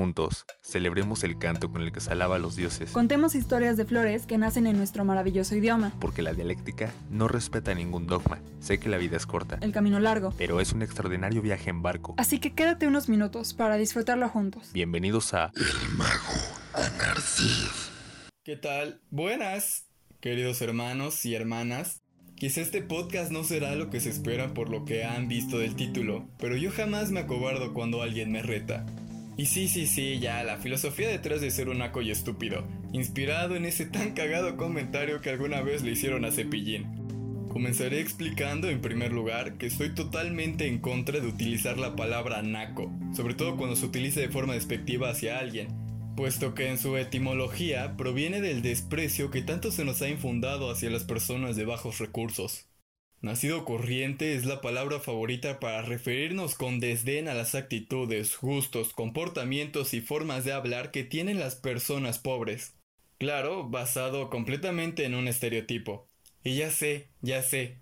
Juntos, celebremos el canto con el que se alaba a los dioses. Contemos historias de flores que nacen en nuestro maravilloso idioma. Porque la dialéctica no respeta ningún dogma. Sé que la vida es corta. El camino largo. Pero es un extraordinario viaje en barco. Así que quédate unos minutos para disfrutarlo juntos. Bienvenidos a El Mago Anarcid. ¿Qué tal? Buenas, queridos hermanos y hermanas. Quizá este podcast no será lo que se espera por lo que han visto del título, pero yo jamás me acobardo cuando alguien me reta. Y sí, sí, sí, ya, la filosofía detrás de ser un naco y estúpido, inspirado en ese tan cagado comentario que alguna vez le hicieron a Cepillín. Comenzaré explicando en primer lugar que estoy totalmente en contra de utilizar la palabra naco, sobre todo cuando se utiliza de forma despectiva hacia alguien, puesto que en su etimología proviene del desprecio que tanto se nos ha infundado hacia las personas de bajos recursos. Nacido corriente es la palabra favorita para referirnos con desdén a las actitudes, gustos, comportamientos y formas de hablar que tienen las personas pobres. Claro, basado completamente en un estereotipo. Y ya sé, ya sé.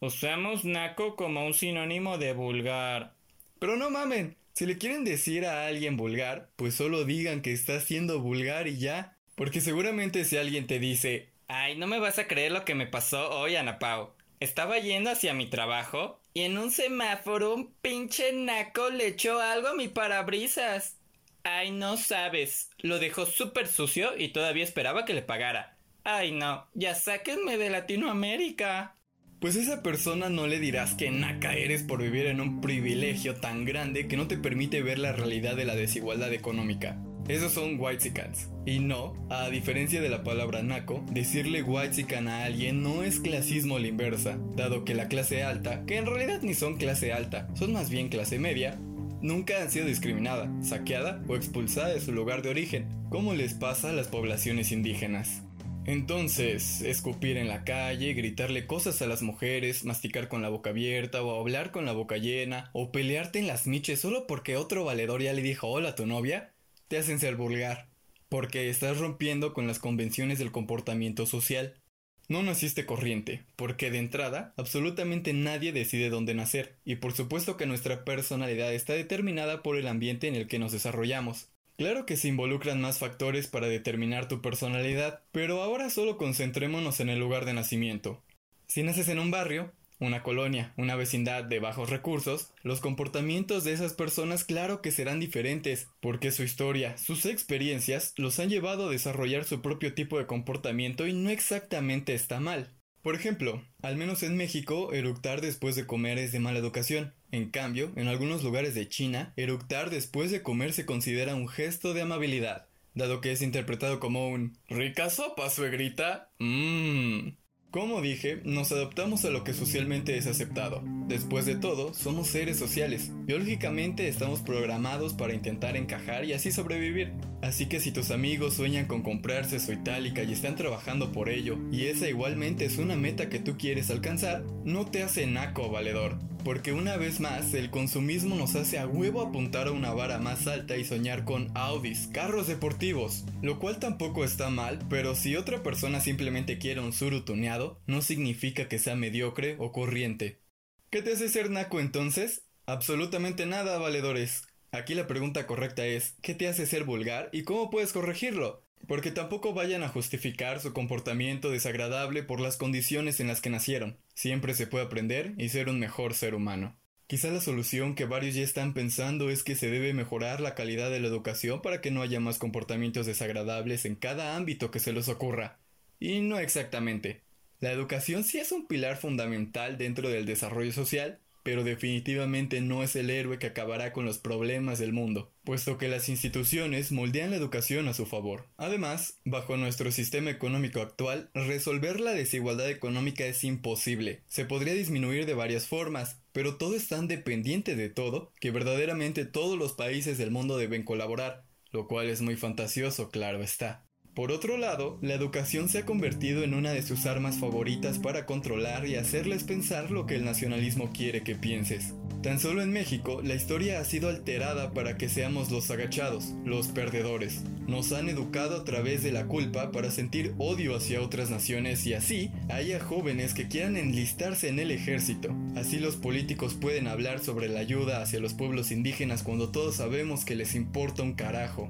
Usamos naco como un sinónimo de vulgar. Pero no mamen, si le quieren decir a alguien vulgar, pues solo digan que está siendo vulgar y ya. Porque seguramente si alguien te dice, ay, no me vas a creer lo que me pasó hoy, Ana Pau. Estaba yendo hacia mi trabajo y en un semáforo un pinche naco le echó algo a mi parabrisas. Ay, no sabes, lo dejó súper sucio y todavía esperaba que le pagara. Ay, no, ya sáquenme de Latinoamérica. Pues a esa persona no le dirás que naca eres por vivir en un privilegio tan grande que no te permite ver la realidad de la desigualdad económica. Esos son whitesicans. Y no, a diferencia de la palabra naco, decirle whitezican a alguien no es clasismo a la inversa, dado que la clase alta, que en realidad ni son clase alta, son más bien clase media, nunca han sido discriminada, saqueada o expulsada de su lugar de origen, como les pasa a las poblaciones indígenas. Entonces, escupir en la calle, gritarle cosas a las mujeres, masticar con la boca abierta o hablar con la boca llena, o pelearte en las miches solo porque otro valedor ya le dijo hola a tu novia, te hacen ser vulgar, porque estás rompiendo con las convenciones del comportamiento social. No naciste corriente, porque de entrada absolutamente nadie decide dónde nacer, y por supuesto que nuestra personalidad está determinada por el ambiente en el que nos desarrollamos. Claro que se involucran más factores para determinar tu personalidad, pero ahora solo concentrémonos en el lugar de nacimiento. Si naces en un barrio, una colonia, una vecindad de bajos recursos, los comportamientos de esas personas claro que serán diferentes, porque su historia, sus experiencias, los han llevado a desarrollar su propio tipo de comportamiento y no exactamente está mal. Por ejemplo, al menos en México, eructar después de comer es de mala educación. En cambio, en algunos lugares de China, eructar después de comer se considera un gesto de amabilidad, dado que es interpretado como un rica sopa, suegrita. Mmm. Como dije, nos adaptamos a lo que socialmente es aceptado. Después de todo, somos seres sociales. Biológicamente estamos programados para intentar encajar y así sobrevivir. Así que si tus amigos sueñan con comprarse su itálica y están trabajando por ello, y esa igualmente es una meta que tú quieres alcanzar, no te hace naco valedor. Porque una vez más, el consumismo nos hace a huevo apuntar a una vara más alta y soñar con Audis, carros deportivos. Lo cual tampoco está mal, pero si otra persona simplemente quiere un suru tuneado, no significa que sea mediocre o corriente. ¿Qué te hace ser naco entonces? Absolutamente nada, valedores. Aquí la pregunta correcta es, ¿qué te hace ser vulgar y cómo puedes corregirlo? Porque tampoco vayan a justificar su comportamiento desagradable por las condiciones en las que nacieron. Siempre se puede aprender y ser un mejor ser humano. Quizá la solución que varios ya están pensando es que se debe mejorar la calidad de la educación para que no haya más comportamientos desagradables en cada ámbito que se les ocurra. Y no exactamente. La educación sí es un pilar fundamental dentro del desarrollo social, pero definitivamente no es el héroe que acabará con los problemas del mundo, puesto que las instituciones moldean la educación a su favor. Además, bajo nuestro sistema económico actual, resolver la desigualdad económica es imposible. Se podría disminuir de varias formas, pero todo es tan dependiente de todo que verdaderamente todos los países del mundo deben colaborar, lo cual es muy fantasioso, claro está. Por otro lado, la educación se ha convertido en una de sus armas favoritas para controlar y hacerles pensar lo que el nacionalismo quiere que pienses. Tan solo en México, la historia ha sido alterada para que seamos los agachados, los perdedores. Nos han educado a través de la culpa para sentir odio hacia otras naciones y así haya jóvenes que quieran enlistarse en el ejército. Así los políticos pueden hablar sobre la ayuda hacia los pueblos indígenas cuando todos sabemos que les importa un carajo.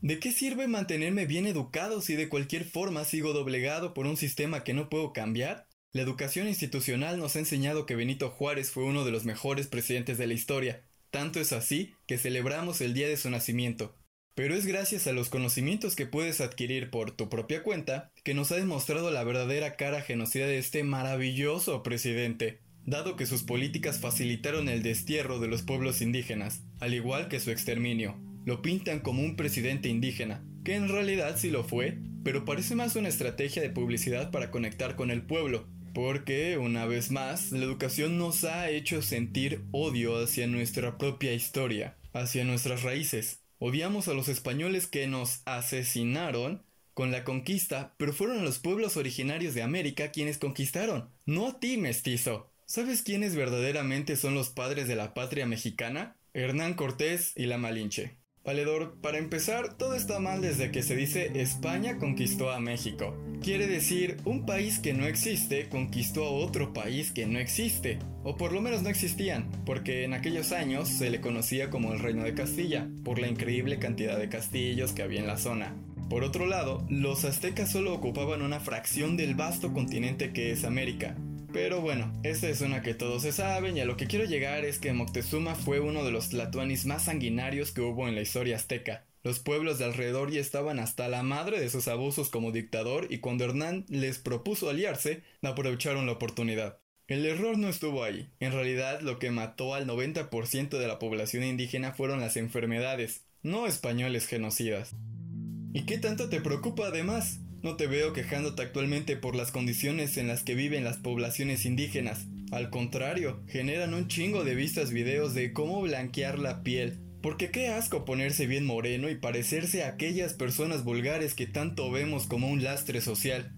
¿De qué sirve mantenerme bien educado si de cualquier forma sigo doblegado por un sistema que no puedo cambiar? La educación institucional nos ha enseñado que Benito Juárez fue uno de los mejores presidentes de la historia, tanto es así que celebramos el día de su nacimiento. Pero es gracias a los conocimientos que puedes adquirir por tu propia cuenta que nos ha demostrado la verdadera cara genocida de este maravilloso presidente, dado que sus políticas facilitaron el destierro de los pueblos indígenas, al igual que su exterminio. Lo pintan como un presidente indígena, que en realidad sí lo fue, pero parece más una estrategia de publicidad para conectar con el pueblo, porque, una vez más, la educación nos ha hecho sentir odio hacia nuestra propia historia, hacia nuestras raíces. Odiamos a los españoles que nos asesinaron con la conquista, pero fueron los pueblos originarios de América quienes conquistaron, no a ti, mestizo. ¿Sabes quiénes verdaderamente son los padres de la patria mexicana? Hernán Cortés y la Malinche. Valedor, para empezar, todo está mal desde que se dice España conquistó a México. Quiere decir, un país que no existe conquistó a otro país que no existe, o por lo menos no existían, porque en aquellos años se le conocía como el Reino de Castilla, por la increíble cantidad de castillos que había en la zona. Por otro lado, los aztecas solo ocupaban una fracción del vasto continente que es América, pero bueno, esta es una que todos se saben y a lo que quiero llegar es que Moctezuma fue uno de los tlatoanis más sanguinarios que hubo en la historia azteca. Los pueblos de alrededor ya estaban hasta la madre de sus abusos como dictador y cuando Hernán les propuso aliarse, aprovecharon la oportunidad. El error no estuvo ahí. En realidad lo que mató al 90% de la población indígena fueron las enfermedades, no españoles genocidas. ¿Y qué tanto te preocupa además? No te veo quejándote actualmente por las condiciones en las que viven las poblaciones indígenas. Al contrario, generan un chingo de vistas videos de cómo blanquear la piel. Porque qué asco ponerse bien moreno y parecerse a aquellas personas vulgares que tanto vemos como un lastre social.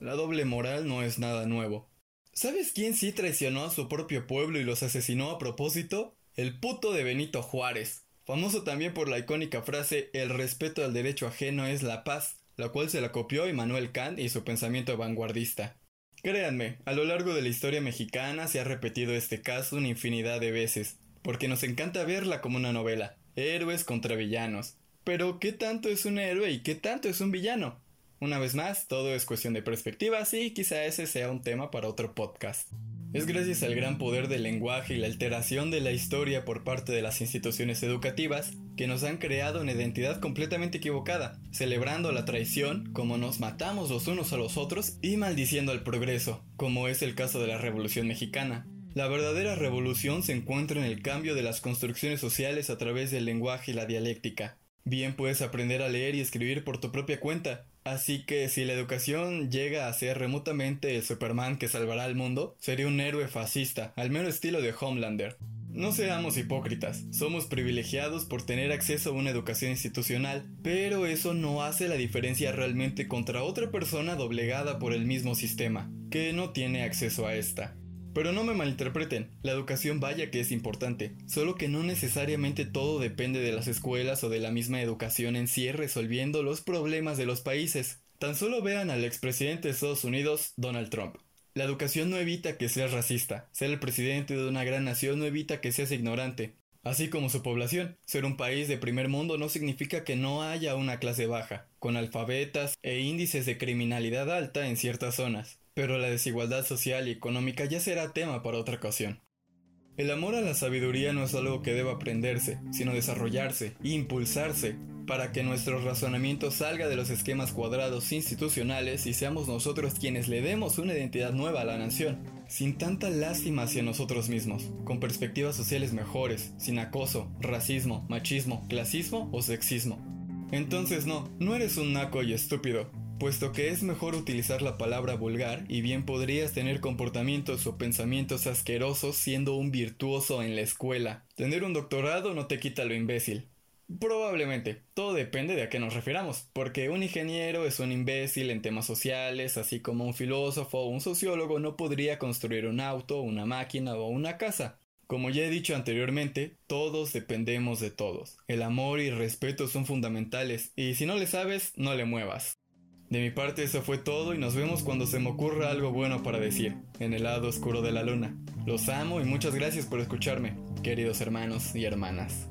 La doble moral no es nada nuevo. ¿Sabes quién sí traicionó a su propio pueblo y los asesinó a propósito? El puto de Benito Juárez. Famoso también por la icónica frase El respeto al derecho ajeno es la paz la cual se la copió Immanuel Kant y su pensamiento vanguardista. Créanme, a lo largo de la historia mexicana se ha repetido este caso una infinidad de veces, porque nos encanta verla como una novela, héroes contra villanos. Pero, ¿qué tanto es un héroe y qué tanto es un villano? Una vez más, todo es cuestión de perspectivas y quizá ese sea un tema para otro podcast. Es gracias al gran poder del lenguaje y la alteración de la historia por parte de las instituciones educativas que nos han creado una identidad completamente equivocada, celebrando la traición como nos matamos los unos a los otros y maldiciendo al progreso, como es el caso de la Revolución Mexicana. La verdadera revolución se encuentra en el cambio de las construcciones sociales a través del lenguaje y la dialéctica. Bien puedes aprender a leer y escribir por tu propia cuenta, Así que si la educación llega a ser remotamente el Superman que salvará al mundo, sería un héroe fascista, al mero estilo de Homelander. No seamos hipócritas, somos privilegiados por tener acceso a una educación institucional, pero eso no hace la diferencia realmente contra otra persona doblegada por el mismo sistema, que no tiene acceso a esta. Pero no me malinterpreten, la educación vaya que es importante, solo que no necesariamente todo depende de las escuelas o de la misma educación en sí resolviendo los problemas de los países. Tan solo vean al expresidente de Estados Unidos, Donald Trump. La educación no evita que seas racista, ser el presidente de una gran nación no evita que seas ignorante, así como su población. Ser un país de primer mundo no significa que no haya una clase baja, con alfabetas e índices de criminalidad alta en ciertas zonas pero la desigualdad social y económica ya será tema para otra ocasión. El amor a la sabiduría no es algo que deba aprenderse, sino desarrollarse e impulsarse para que nuestro razonamiento salga de los esquemas cuadrados institucionales y seamos nosotros quienes le demos una identidad nueva a la nación, sin tanta lástima hacia nosotros mismos, con perspectivas sociales mejores, sin acoso, racismo, machismo, clasismo o sexismo. Entonces no, no eres un naco y estúpido, puesto que es mejor utilizar la palabra vulgar y bien podrías tener comportamientos o pensamientos asquerosos siendo un virtuoso en la escuela. Tener un doctorado no te quita lo imbécil. Probablemente, todo depende de a qué nos refiramos, porque un ingeniero es un imbécil en temas sociales, así como un filósofo o un sociólogo no podría construir un auto, una máquina o una casa. Como ya he dicho anteriormente, todos dependemos de todos. El amor y respeto son fundamentales, y si no le sabes, no le muevas. De mi parte eso fue todo y nos vemos cuando se me ocurra algo bueno para decir, en el lado oscuro de la luna. Los amo y muchas gracias por escucharme, queridos hermanos y hermanas.